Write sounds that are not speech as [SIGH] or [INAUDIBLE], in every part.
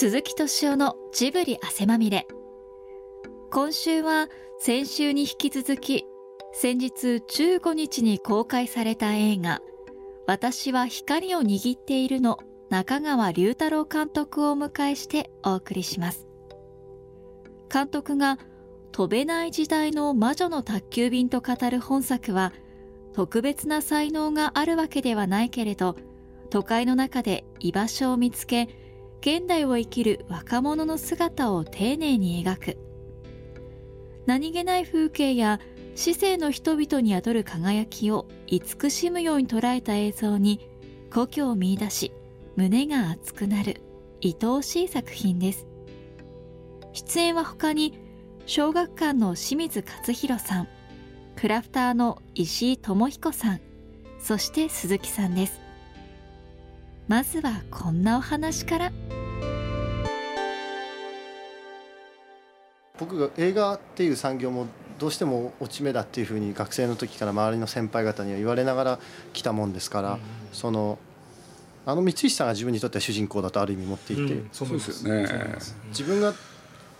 鈴木敏夫のジブリ汗まみれ。今週は先週に引き続き先日15日に公開された映画私は光を握っているの中川龍太郎監督をお迎えしてお送りします。監督が飛べない時代の魔女の宅急便と語る本作は特別な才能があるわけではないけれど都会の中で居場所を見つけ現代を生きる若者の姿を丁寧に描く。何気ない風景や市政の人々に宿る輝きを慈しむように捉えた映像に故郷を見出し胸が熱くなる愛おしい作品です。出演は他に小学館の清水勝弘さんクラフターの石井智彦さんそして鈴木さんです。まずはこんなお話から。僕が映画っていう産業もどうしても落ち目だっていうふうに学生の時から周りの先輩方には言われながら来たもんですから、うん、そのあの光石さんが自分にとっては主人公だとある意味持っていて、うん、そうですよね。自分が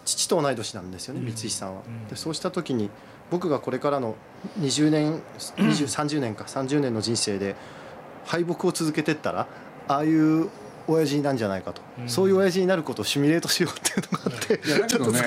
父と同い年なんですよね、光石さんは。でそうした時に僕がこれからの20年2030年か30年の人生で敗北を続けてったらああいう親父なんじゃないかと、うん、そういう親父になることをシミュレートしようっていうのがあっていやだけどね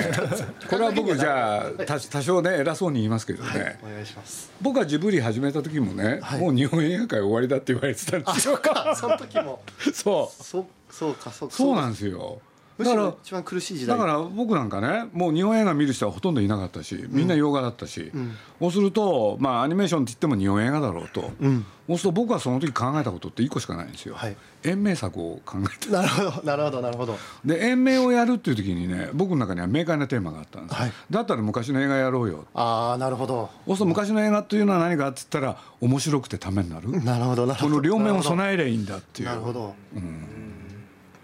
これは僕じゃあ多少ね偉そうに言いますけどね、はい、お願いします。僕はジブリ始めた時もね、はい、もう日本映画界終わりだって言われてたんですよ。その時も。[LAUGHS] そう。そそうかそうそうなんですよだから一番苦しい時代。だから僕なんかねもう日本映画見る人はほとんどいなかったしみんな洋画だったし、うん、そうするとまあアニメーションって言っても日本映画だろうと、うん、そうすると僕はその時考えたことって1個しかないんですよ、はい、延命策を考えてなるほど。なるほど。なるほど。で延命をやるっていう時にね僕の中には明快なテーマがあったんです、はい、だったら昔の映画やろうよ。ああなるほど。そうすると昔の映画っていうのは何かっつったら面白くてためになる。なるほどなるほど。この両面を備えりゃいいんだっていう。なるほど、うん、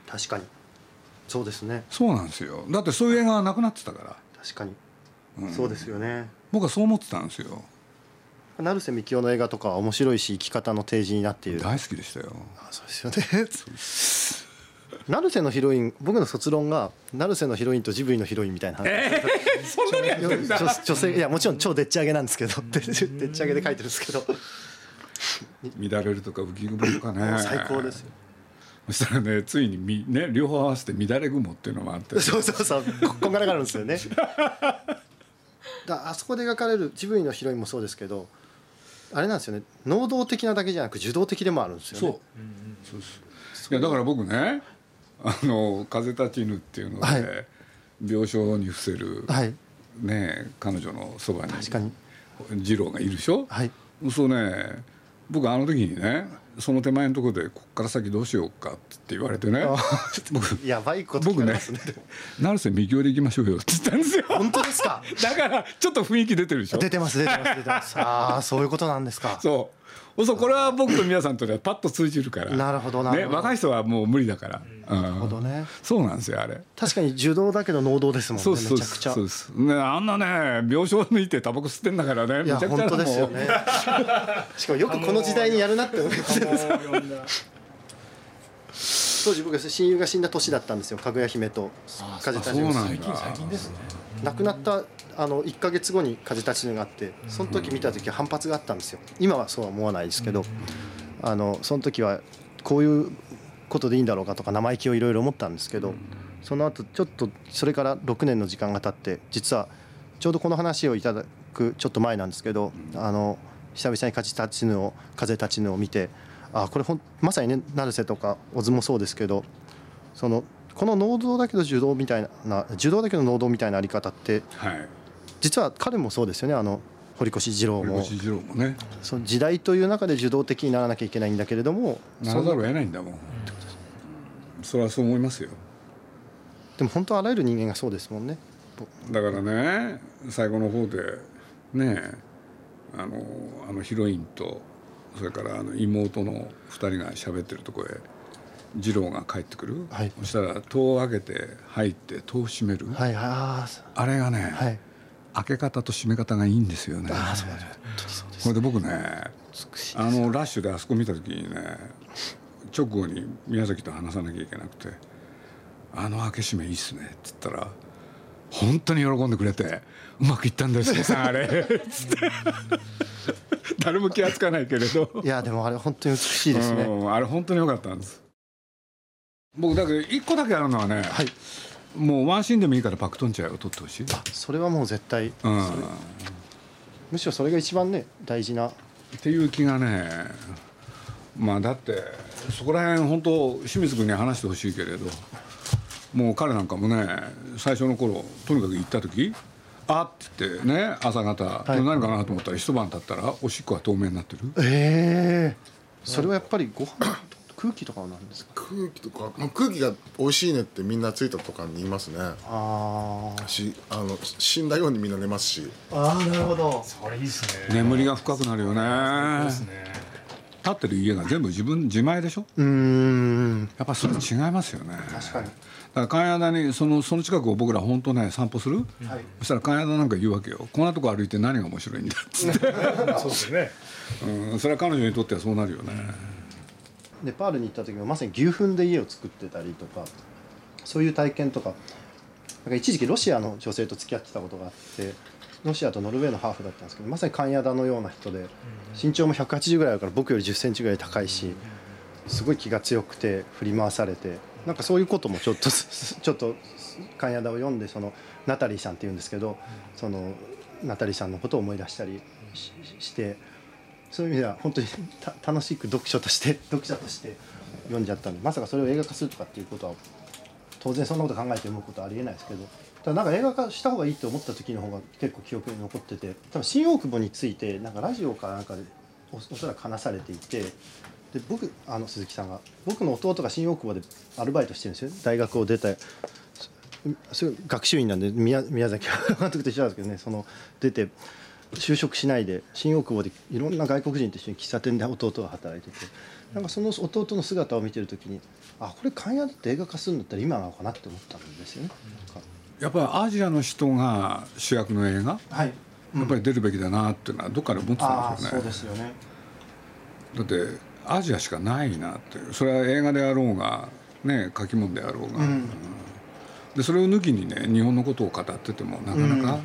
確かにそうですね。そうなんですよ。だってそういう映画がなくなってたから。確かに、うん、そうですよね。僕はそう思ってたんですよ。成瀬幹雄の映画とかは面白いし生き方の提示になっている。大好きでしたよ。あそうですよね。[LAUGHS] 成瀬のヒロイン僕の卒論が成瀬のヒロインとジブリのヒロインみたいな話、えー、そんなにやってんだ。女性いやもちろん超でっち上げなんですけど。でっち上げで書いてるんですけど。[LAUGHS] 乱れるとか浮き雲とかね。最高ですよそしたらねついにみ、ね、両方合わせて乱れ雲っていうのもあって。そうそうそう。こんがらがるんですよね。[LAUGHS] だあそこで描かれるジブリのヒロインもそうですけどあれなんですよね。能動的なだけじゃなく受動的でもあるんですよね。そう,、そう。そう。いやだから僕ねあの「風立ちぬ」っていうので、はい、病床に伏せる、はい、ね彼女のそばに確かに。二郎がいるでしょ、はい、そうね。僕あの時にねその手前のところでこっから先どうしようかって言われてね。僕やばいこと聞ますね。成瀬右京で行きましょうよって言ったんですよ。本当ですか？だからちょっと雰囲気出てるでしょ。出てます出てます出てます。[LAUGHS] ああそういうことなんですか。そう。そうこれは僕と皆さんとではパッと通じるから。なるほどなね、若い人はもう無理だから、なるほどね。そうなんですよあれ。確かに受動だけど能動ですもんねそうそうめちゃくちゃ。そうです。ねあんなね病床抜いてタバコ吸ってんだからねいや本当ですよね。[LAUGHS] しかもよくこの時代にやるなって思います [LAUGHS] 当時僕親友が死んだ年だったんですよ。かぐや姫と風立ちぬ最近最近ですね。亡くなったあの1か月後に風立ちぬがあってその時見た時は反発があったんですよ。今はそうは思わないですけどあのその時はこういうことでいいんだろうかとか生意気をいろいろ思ったんですけどその後ちょっとそれから6年の時間が経って実はちょうどこの話をいただくちょっと前なんですけどあの久々に風立ちぬを風立ちぬを見てあこれほんまさにね成瀬とか小津もそうですけどそのこの能動だけど受動みたいな受動だけど能動みたいなあり方って、はい、実は彼もそうですよねあの堀越二郎も。二郎もね。その時代という中で受動的にならなきゃいけないんだけれどもならざるを得ないんだもん、それはそう思いますよ。でも本当あらゆる人間がそうですもんね。だからね最後の方でねあのあのヒロインとそれからあの妹の2人が喋ってるとこへ次郎が帰ってくる、はい、そしたら戸を開けて入って戸を閉める、はい、ああれがね、はい、開け方と閉め方がいいんですよね。あそうこれで僕ねあのラッシュであそこ見た時にね直後に宮崎と話さなきゃいけなくて「あの開け閉めいいっすね」っつったら本当に喜んでくれて「うまくいったんですねさんあれ」つって誰も気が付かないけれど。いやでもあれ本当に美しいですね、うん、あれ本当に良かったんです。僕だけど一個だけあるのはね、はい。もうワンシーンでもいいからパクトンチャイを撮ってほしい、それはもう絶対、うん、むしろそれが一番ね大事な。っていう気がねまあだってそこら辺本当清水君に話してほしいけれどもう彼なんかもね最初の頃とにかく行った時「あっ」って言ってね朝方、い。何かなと思ったら一晩経ったらおしっこが透明になってる。ええそれはやっぱりご飯空気とかなんですか？空気とか、まあ、空気が美味しいねってみんなついたとかに言いますね。あー。しあの死んだようにみんな寝ますし。あーなるほど。それいいですね。眠りが深くなるよね。ですね。立ってる家が全部自分自前でしょ？うーん。やっぱそれ違いますよね。確かにだから関谷田にそのその近くを僕ら本当ね散歩する、はい。そしたら関谷田なんか言うわけよ。こんなとこ歩いて何が面白いんだっつって、そうですね。うん、それは彼女にとってはそうなるよね、ネパールに行った時もまさに牛糞で家を作ってたりとかそういう体験とかなんか一時期ロシアの女性と付き合ってたことがあってロシアとノルウェーのハーフだったんですけどまさに関谷田のような人で身長も180ぐらいあるから僕より1 0センチぐらい高いしすごい気が強くて振り回されてなんかそういうこともちょっと [LAUGHS] ちょっと関谷田を読んでそのナタリーさんっていうんですけどそのナタリーさんのことを思い出したりしてそういう意味では本当に楽しく読書として [LAUGHS] 読者として読んじゃったんでまさかそれを映画化するとかっていうことは当然そんなこと考えて読むことはありえないですけどただなんか映画化した方がいいと思った時の方が結構記憶に残ってて多分新大久保についてなんかラジオかなんかでおおそらく話されていてで僕あの鈴木さんが僕の弟が新大久保でアルバイトしてるんですよ大学を出たそそれ学習院なんで宮宮崎監督と一緒なんですけどねその出て就職しないで新大久保でいろんな外国人と一緒に喫茶店で弟が働いててなんかその弟の姿を見てる時にあこれ関谷だって映画化するんだったら今なのかなって思ったんですよね。やっぱりアジアの人が主役の映画、はいやっぱり出るべきだなっていうのはどっかで思ってたんですよねうですよね。だってアジアしかないなっていう。それは映画であろうがね書き物であろうが、うん。うん。でそれを抜きにね日本のことを語っててもなかなか、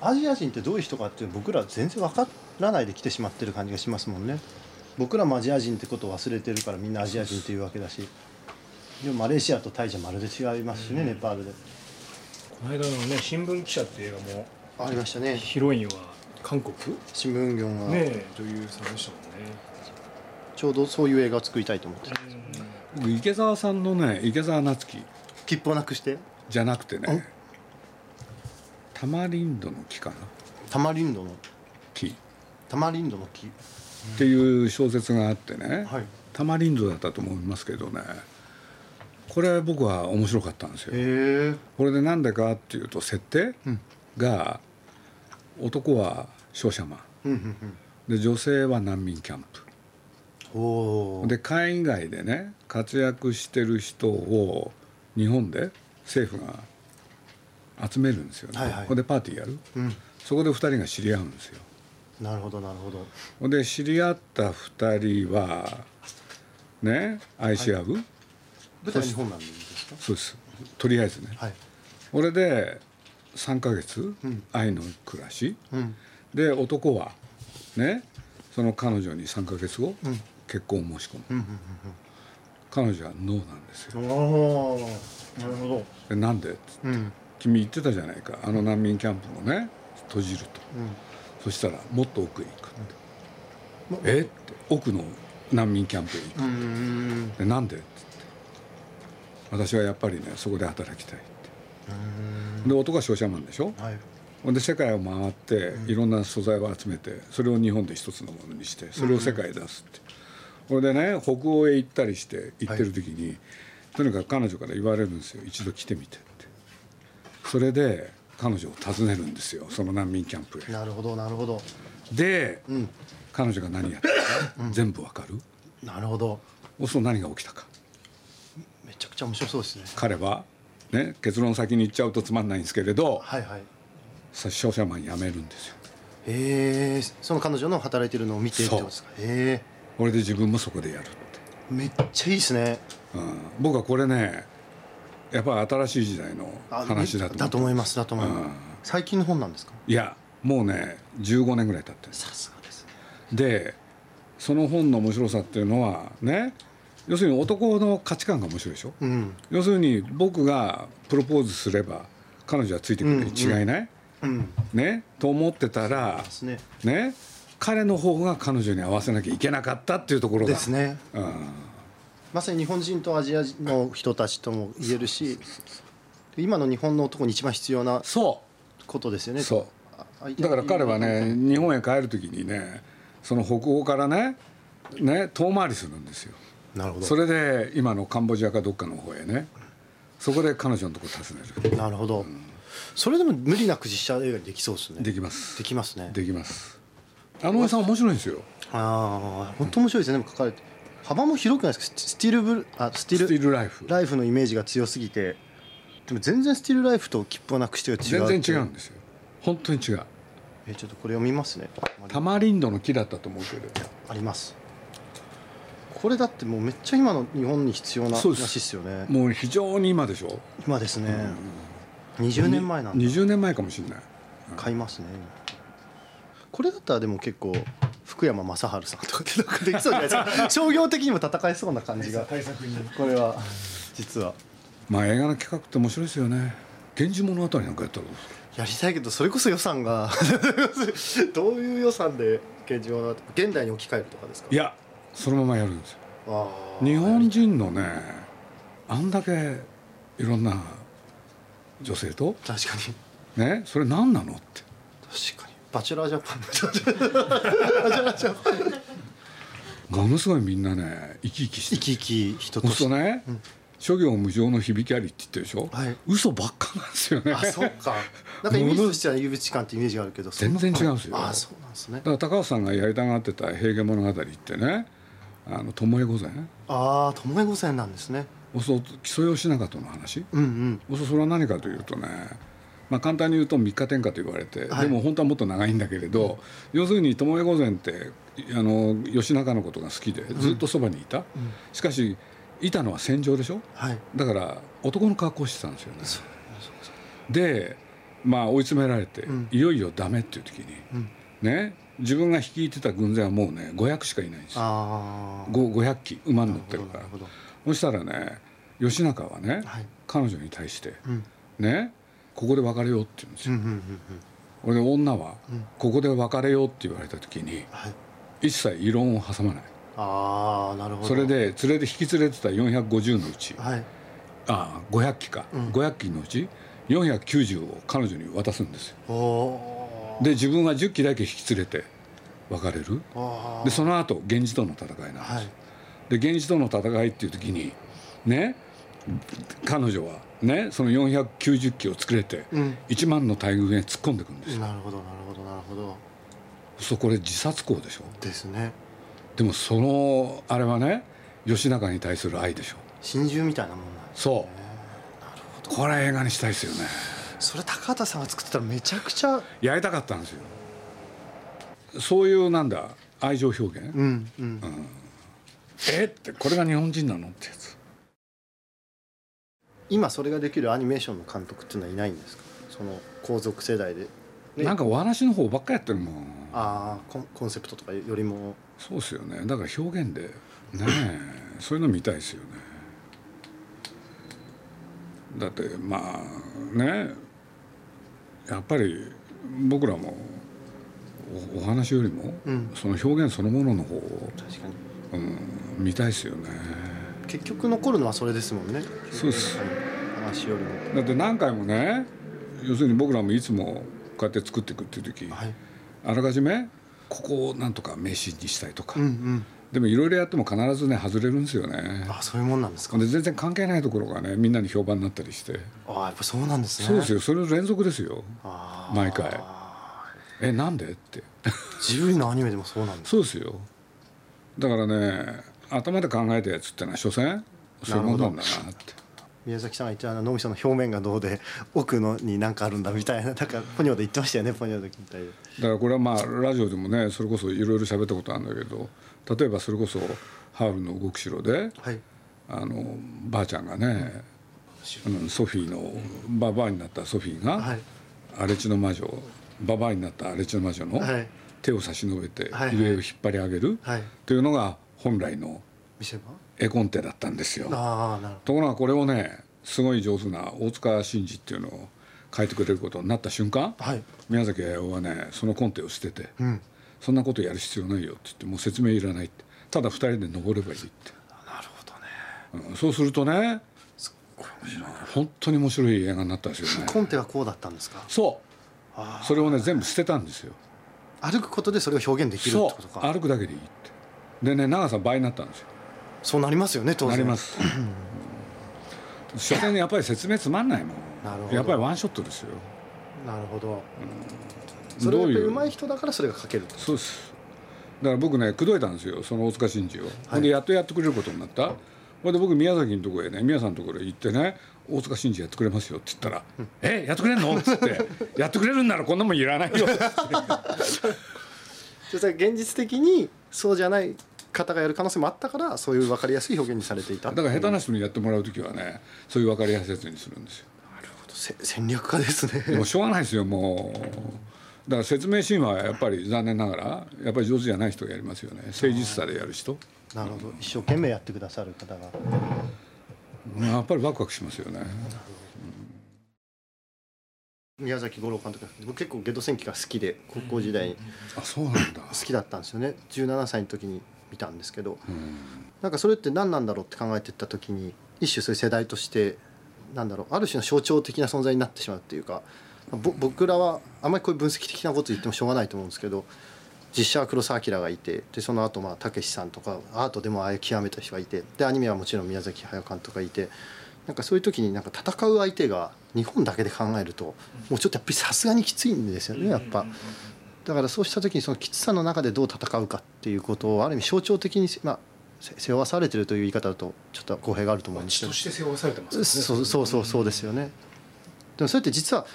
アジア人ってどういう人かっていうの僕ら全然わからないで来てしまってる感じがしますもんね。僕らもアジア人ってことを忘れてるからみんなアジア人っていうわけだし。でもマレーシアとタイじゃまるで違いますしね、ネパールで。この間のね新聞記者っていう映画もありましたね。ヒロインは韓国？新聞業が、ね女優さんでしたもんねちょうどそういう映画を作りたいと思ってる。僕池澤さんのね池澤夏樹。切符をなくして？じゃなくてね。タマリンドの木かな。タマリンドの？木。タマリンドの木。っていう小説があってね、はい。タマリンドだったと思いますけどね。これ僕は面白かったんですよ。これでなんでかっていうと設定うん。が男は商社マン。うんうん。で女性は難民キャンプ。で海外でね活躍してる人を日本で政府が集めるんですよね、はいはい。ここでパーティーやる。うん。そこで2人が知り合うんですよ。なるほどなるほど。で知り合った2人はね愛し合う、舞台は日本なんですか？そうです。とりあえずね。はい。これで3ヶ月、うん。愛の暮らし。うん。で男はねその彼女に3ヶ月後、うん結婚を申し込む。うんうん彼女はノーなんですよ。うんうん。おお。なるほど。でなんで？うん。君言ってたじゃないか。あの難民キャンプもね閉じると。うん。そしたらもっと奥へ行くって、もえ？って。奥の難民キャンプへ行くうーん。でなんで？って。私はやっぱりねそこで働きたいって。うで男は商社マンでしょ？はい。ほんで世界を回っていろんな素材を集めてそれを日本で一つのものにしてそれを世界へ出すってこれでね北欧へ行ったりして行ってる時に、とにかく彼女から言われるんですよ一度来てみてってそれで彼女を訪ねるんですよその難民キャンプへなるほどなるほど。でうん。彼女が何やってるか全部わかる？なるほど。そうすると何が起きたかめちゃくちゃ面白そうですね。彼はね結論先に言っちゃうとつまんないんですけれどはいはい。さ商社マン辞めるんですよへえ。その彼女の働いてるのを見てってことですか？へこれで自分もそこでやるって、え。めっちゃいいですね。うん、僕はこれねやっぱり新しい時代のあ話だとだと思いますだと思います。うん。最近の本なんですか？いやもうね15年ぐらい経ってる。さすがですね。でその本の面白さっていうのはね要するに男の価値観が面白いでしょ？うん。要するに僕がプロポーズすれば彼女はついてくるに違いない、うん。ね？と思ってたらね。ね？彼の方が彼女に合わせなきゃいけなかったっていうところが。ですね。うん、まさに日本人とアジアの人たちとも言えるし今の日本の男に一番必要なそことですよね。そう。だから彼はね日本へ帰る時にねその北欧からねね遠回りするんですよ。なるほど。それで今のカンボジアかどっかの方へねそこで彼女のとこ訪ねる。なるほど、それでも無理なく実写映画にできそうですね。できます。できますね。できますあのおじさん面白いんですよ。ああ本当面白いですねかれて幅も広くないですか？ススティールブルあスティールライフ。ライフのイメージが強すぎて。でも全然スティールライフと切符をなくしてが違う全然違うんですよ。本当に違う。えちょっとこれ読みますね。タマリンドの木だったと思うけど。あります。これだってもうめっちゃ今の日本に必要なそうです。話ですよね。もう非常に今でしょ。今ですね、20年前なんだ。20年前かもしれない。買いますねこれだったらでも結構福山雅治さんとかってなんかできそうじゃないですか。[LAUGHS] 商業的にも戦えそうな感じが。対策にこれは実は。まあ映画の企画って面白いですよね源氏物語なんかやったらやりたいけどそれこそ予算が [LAUGHS] どういう予算で現状は現代に置き換えるとかですか？いやそのままやるんですよ。日本人のねあんだけいろんな女性と確かに。ねそれ何なのって。確かにバチェラージャパン。ものすごいみんなね生き生きしてる。生き生き人そうとして。するとね、諸行無常の響きありって言ってるでしょ、はい。嘘ばっかなんですよね。あそうか。なんかイメージとしては有口感ってイメージがあるけど全然違うんですよ。あそうなんですね。だから高橋さんがやりたがってた「平家物語」ってね「あの巴御前」ああ巴御前なんですね。そうすると木曽義仲との話？うんうん。そうするとそれは何かというとねまあ簡単に言うと三日天下と言われて、はい。でも本当はもっと長いんだけれど、要するに巴御前ってあの義仲のことが好きでずっとそばにいた、しかしいたのは戦場でしょ？はい。だから男の格好をしてたんですよね。でまあ追い詰められて、ん。いよいよダメっていう時に、ん。ね自分が率いてた軍勢はもうね500しかいないんですよ。ああご500機馬に乗ってるから。そしたらね義仲はね、はい。彼女に対して、うん。ねここで別れようって言うんですよ、うんうんうんうん。これで女は、うん。ここで別れようって言われた時にはい。一切異論を挟まない。ああなるほど。それで連れで引き連れてた450のうちはい。ああ500機か、うん。500機のうち490を彼女に渡すんですよ。で自分は10機だけ引き連れて別れる。あでその後源氏との戦いなんです。よ、はい。で源氏との戦いっていう時にね彼女はねその490機を作れてうん。1万の大軍へ突っ込んでいくんですよ、なるほどなるほどなるほど。そうこれ自殺行でしょ？ですね。でもそのあれはね義仲に対する愛でしょ。真珠みたいなもんなんですそう。これ映画にしたいですよね。それ高畑さんが作ってたらめちゃくちゃやりたかったんですよ。そういうなんだ愛情表現、うん。うん。えってこれが日本人なの？ってやつ今それができるアニメーションの監督っていうのはいないんですか？その皇族世代で。ね。なんかお話の方ばっかやってるもん。ああコンコンセプトとかよりも。そうですよね。だから表現で。ねえ。[LAUGHS] そういうの見たいですよね。だってまあね。やっぱり僕らもおお話よりも、うん。その表現そのものの方を、確かに。うん、見たいですよね結局残るのはそれですもんね。そうです。話よりもだって何回もね要するに僕らもいつもこうやって作っていくっていう時、はい。あらかじめここをなんとか名シーンにしたいとか、うんうん。でもいろいろやっても必ずね外れるんですよね。あそういうもんなんですか。で全然関係ないところがねみんなに評判になったりして、ああやっぱそうなんですね。そうですよ。それの連続ですよ。毎回。えなんで？って。ジブリのアニメでもそうなんですそうですよ。だからね頭で考えたやつってのは所詮そういうもんなんだなって。宮崎さんが言ってあの脳みその表面がどうで奥のに何かあるんだみたいな [LAUGHS] なんかポニョで言ってましたよねポニョでみただからこれはまあラジオでもねそれこそいろいろ喋ったことあるんだけど例えばそれこそ「ハウルの動く城で」はい。あのばあちゃんがねうん、ソフィーのババアになったソフィーが、はい。荒地の魔女ババアになった荒地の魔女のはい。手を差し伸べてはい。上を引っ張り上げるはい。というのが本来の絵コンテだったんですよ。ああなるほところがこれをねすごい上手な大塚真治っていうのを書いてくれることになった瞬間、どはい。宮崎駿はねそのコンテを捨てて、うん。そんなことやる必要ないよって言ってもう説明いらないって。ただ二人で登ればいいって、なるほどね。うんそうするとね本当に面白い映画になったんですよね。コンテはこうだったんですか？そう。あそれをね全部捨てたんですよ。あ歩くことでそれを表現できるってことか。歩くだけでいいって。でね長さ倍になったんですよそうなりますよね当然。なります。所詮やっぱり説明つまんないもん。なるほど。やっぱりワンショットですよ。なるほど。ういうやっぱり上手い人だからそれが書けると。そうです。だから僕ね口説いたんですよその大塚真治を、ほんでやっとやってくれることになった。ほんで僕宮崎のところへね宮さんのところへ行ってね大塚真治やってくれますよって言ったら「え？やってくれんの?」っつって「やってくれるんならこんなもんいらないよ」[LAUGHS] それ現実的にそうじゃない方がやる可能性もあったからそういう分かりやすい表現にされていた。だから下手な人にやってもらう時はねそういう分かりやすいやつにするんですよ。せ戦略家ですね。でもしょうがないですよもう。だから説明シーンはやっぱり残念ながらやっぱり上手じゃない人がやりますよね。誠実さでやる人。なるほど。一生懸命やってくださる方が。やっぱりワクワクしますよね。宮崎五郎監督僕結構ゲド戦記が好きで高校時代。にあそうなんだ。好きだったんですよね。17歳の時に見たんですけどうんなんかそれって何なんだろうって考えていった時に一種そういう世代としてなんだろうある種の象徴的な存在になってしまうっていうかぼ僕らはあんまりこういう分析的なこと言ってもしょうがないと思うんですけど実写は黒澤明がいてでその後まあたけしさんとかアートでもああいう極めた人がいてでアニメはもちろん宮崎駿監督がいてなんかそういう時になんか戦う相手が日本だけで考えるともうちょっとやっぱりさすがにきついんですよねやっぱ。だからそうした時にそのきつさの中でどう戦うかっていうことをある意味象徴的に、まあ、せ背負わされてるという言い方だとちょっと語弊があると思うんですけど。血として背負わされてますよね。そうそうそうそうですよね。でもそれって実は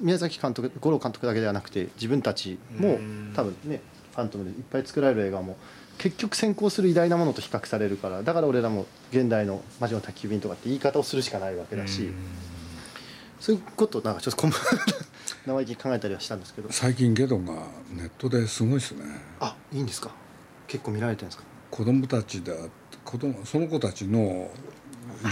宮崎監督五郎監督だけではなくて自分たちもうん。多分ねファントムでいっぱい作られる映画も結局先行する偉大なものと比較されるからだから俺らも現代の魔女の宅急便とかって言い方をするしかないわけだしそういうことをなんかちょっとこん [LAUGHS] 生意気に考えたりはしたんですけど。最近ゲドがネットですごいですね。あいいんですか？結構見られてるんですか？子供たちだ子供その子たちの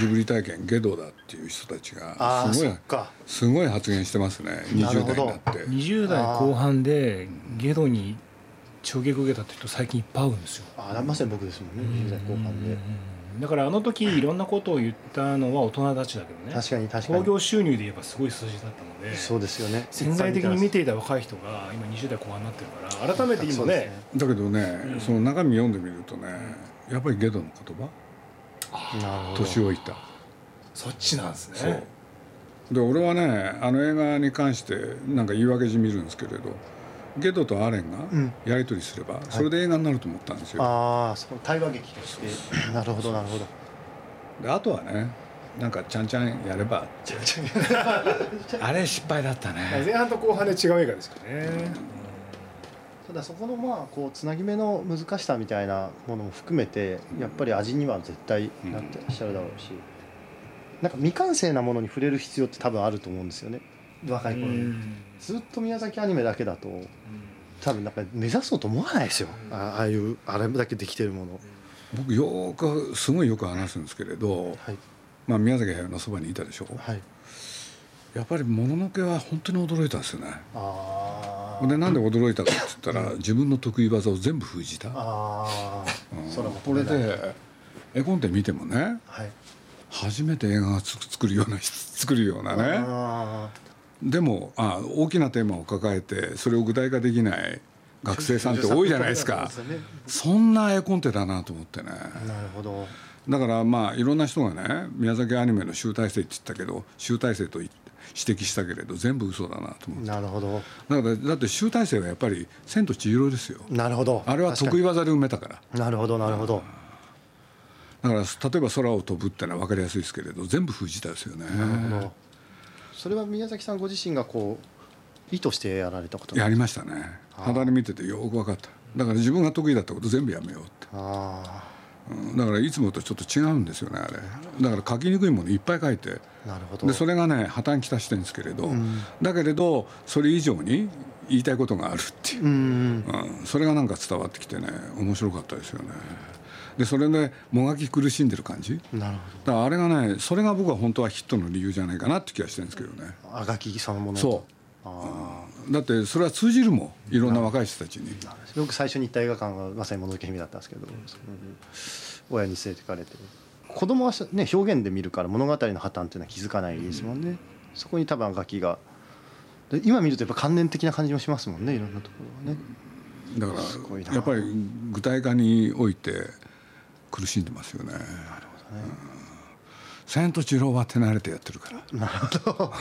ジブリ体験ゲドだっていう人たちあがあすごいそっか。すごい発言してますね。20なるほど代になって。20代後半でゲドに衝撃を受けたって人最近いっぱい会うんですよ。あまさに僕ですもんね。20代後半でだからあの時いろんなことを言ったのは大人たちだけどね。確かに確か興に行収入で言えばすごい数字だったのでそうですよね。潜在的に見ていた若い人が今20代後半になってるから改めて今そうですね。だけどね、その中身読んでみるとねやっぱりゲドの言葉？年老いた。そっちなんですね。そう。で俺はねあの映画に関してなんか言い訳じみるんですけれどゲドとアレンうん。がやり取りすれば、それで映画になると思ったんですよ、ああその対話劇として。なるほどなるほど。であとはねなんかちゃんちゃんやれば。あれ失敗だったね。前半と後半で違う映画ですよね。ただそこのまあこうつなぎ目の難しさみたいなものも含めてやっぱり味には絶対なってらっしゃるだろうし、なんか未完成なものに触れる必要って多分あると思うんですよね若い頃に、ずっと宮崎アニメだけだと多分なんか目指そうと思わないですよ。あああいうあれだけできてるもの。僕よーくすごいよく話すんですけれど、はい。まあ、宮崎駿のそばにいたでしょ。はい。やっぱりもののけは本当に驚いたんですよね。あでなんで驚いたかって言ったら自分の得意技を全部封じた、ああうん。それもこれで絵コンテ見てもねはい。初めて映画がつ作るような [LAUGHS] 作るようなね。あでもあ大きなテーマを抱えてそれを具体化できない学生さんって多いじゃないですか。そんな絵コンテだなと思ってね。なるほど。だからまあいろんな人がね宮崎アニメの集大成って言ったけど集大成と指摘したけれど全部嘘だなと思って。なるほど。だからだって集大成はやっぱり「千と千尋」ですよ。なるほど。あれは得意技で埋めたから。なるほどなるほど。だから例えば空を飛ぶってのは分かりやすいですけれど全部封じたですよね。なるほどそれは宮崎さんご自身がこう意図してやられたことやりましたね。肌で見ててよく分かった。だから自分が得意だったこと全部やめようって。あうん。だからいつもとちょっと違うんですよねあれ。だから書きにくいものいっぱい書いて。なるほど。でそれがね破綻きたしてるんですけれど、ん。だけれどそれ以上に言いたいことがあるっていう。う、ん。うん。それがなんか伝わってきてね面白かったですよねでそれでもがき苦しんでる感じ？なるだからあれがねそれが僕は本当はヒットの理由じゃないかなって気がしてるんですけどね。ほどあがきそのものそう。あだってそれは通じるもん。いろんな若い人たちに。あ僕最初に行った映画館がまさに「もののけ姫」だったんですけど、その親に連れてかれて。子供はね表現で見るから物語の破綻っていうのは気づかないですもんね、そこに多分あがきが。で今見るとやっぱ観念的な感じもしますもんねいろんなところがね。だからやっぱり具体化において苦しんでますよね。千と千尋は手慣れてやってるから。なるほど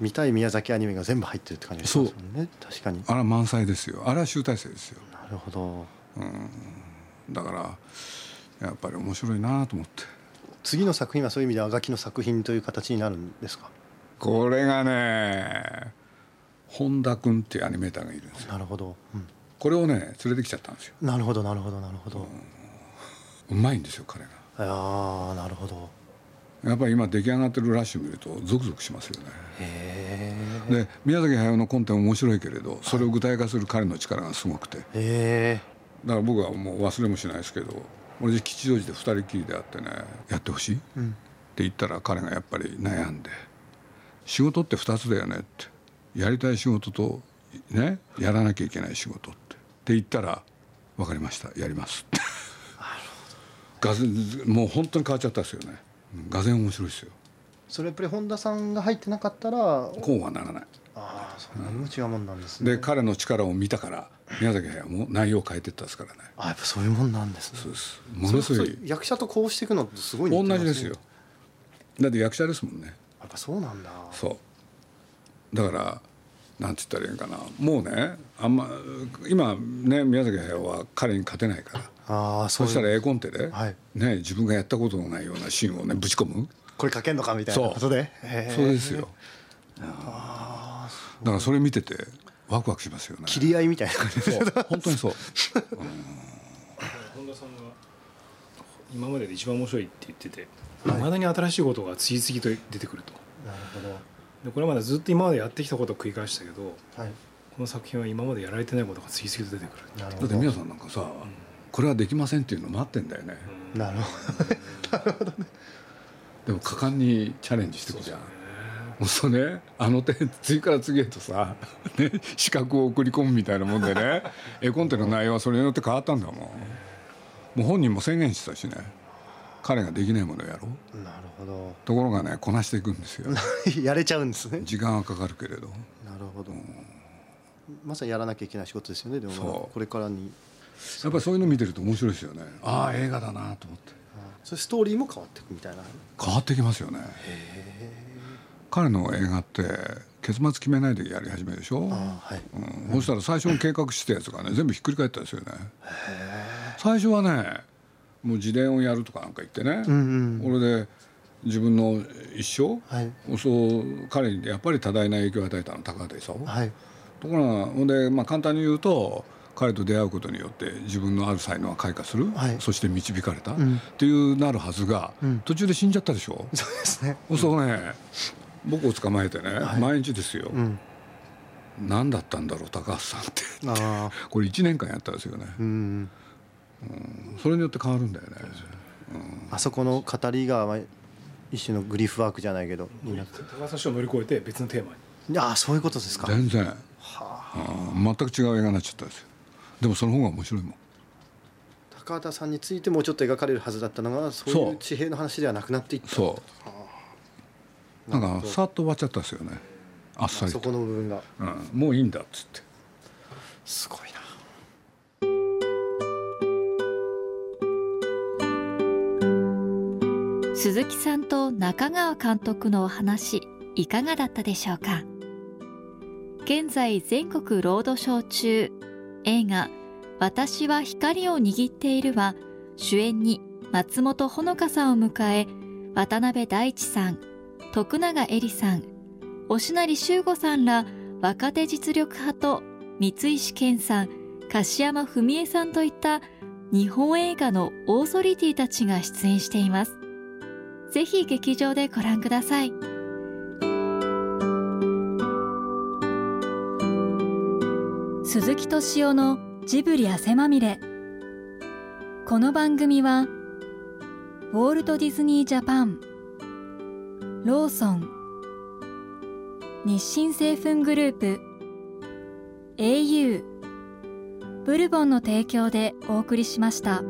見たい宮崎アニメが全部入ってるって感じがしますもんね確かにあれは満載ですよ。あれは集大成ですよ。なるほどだからやっぱり面白いなと思って。次の作品はそういう意味であがきの作品という形になるんですか？これがね本田君っていうアニメーターがいるんですよ。なるほど、うんこれをね連れてきちゃったんですよ。なるほどなるほどなるほど、うまいんですよ彼が。ああなるほど。やっぱり今出来上がってるラッシュ見るとゾクゾクしますよね。へで宮崎駿のコンテ面白いけれどそれを具体化する彼の力がすごくて。えへだから僕はもう忘れもしないですけど俺吉祥寺で二人きりで会ってねやってほしい、って言ったら彼がやっぱり悩んで「仕事って2つだよね」って。やりたい仕事とねやらなきゃいけない仕事って言ったら「分かりましたやります」ってがぜんもう本当に変わっちゃったですよね。うんがぜん面白いですよ。それやっぱり本田さんが入ってなかったらこうはならない。ああそんなにも違うもんなんですね。で彼の力を見たから宮崎駿も内容を変えてったですからね。あやっぱそういうもんなんですね。そうです。ものすごい役者とこうしていくのってすごい似て同じですよ。だって役者ですもんね。やっぱそうなんだ。そう。だからなんて言ったらいいのかな。もうねあんま今ね宮崎駿は彼に勝てないから。ああそいう。したら絵コンテで、はい。ね、自分がやったことのないようなシーンをねぶち込む。これ書けんのかみたいな。ことで。そうですよ。だからそれ見ててワクワクしますよね。切り合いみたいな感じそう。本当にそう。[LAUGHS] 本田さんが今までで一番面白いって言っててい。まだに新しいことが次々と出てくると。なるほどでこれまでずっと今までやってきたことを繰り返したけどはい。この作品は今までやられてないことが次々と出てくるなるほど。だって皆さんなんかさ、これはできませんっていうの待ってんだよね、なるほど。でも果敢にチャレンジしてくじゃん。もうそうねあの点次から次へとさ、[LAUGHS] ね、資格を送り込むみたいなもんでね。絵コンテの内容はそれによって変わったんだもん。もう本人も宣言してたしね彼ができないものをやろう。なるほところがねこなしていくんですよ。ど [LAUGHS] やれちゃうんですね。時間はかかるけれど。なるほど。まさにやらなきゃいけない仕事ですよねでもこれからに。やっぱりそういうの見てると面白いですよね。ああ映画だなと思って。それストーリーも変わっていくみたいな？変わってきますよね。彼の映画って結末決めないでやり始めるでしょ、ああはい。うん、そしたら最初に計画してたやつがね全部ひっくり返ったんですよね。最初はねもう自伝をやるとかなんか言ってね、うんうん。俺で自分の一生、はい。そう彼にやっぱり多大な影響を与えたの高畑勲、はい。ところがほんで、まあ、簡単に言うと彼と出会うことによって自分のある才能が開花する、はい。そして導かれた、ん。っていうなるはずが、ん。途中で死んじゃったでしょ、そうですね。そうね。僕を捕まえてね、はい。毎日ですよ、うん。何だったんだろう高橋さんって。[LAUGHS] これ1年間やったんですよね、うんそれによって変わるんだよね。あそこの語りがまあ一種のグリフワークじゃないけど。高橋氏を乗り越えて別のテーマに。ああそういうことですか。全然、はあ。うん。全く違う映画になっちゃったんですよ。でもその方が面白いもん。高畑さんについてもうちょっと描かれるはずだったのがそういそう。う地平の話ではなくなっていった。そう。なんかさっと終わっちゃったんですよね。あっさりと。そこの部分が。うん、もういいんだっつって。すごいな鈴木さんと中川監督のお話いかがだったでしょうか？現在全国ロードショー中映画「私は光を握っている」は主演に松本穂香さんを迎え渡辺大地さん徳永恵里さん押成修吾さんら若手実力派と三石健さん樫山文江さんといった日本映画のオーソリティたちが出演しています。ぜひ劇場でご覧ください鈴木敏夫のジブリ汗まみれこの番組はウォールト・ディズニー・ジャパンローソン日清製粉グループ au ブルボンの提供でお送りしました。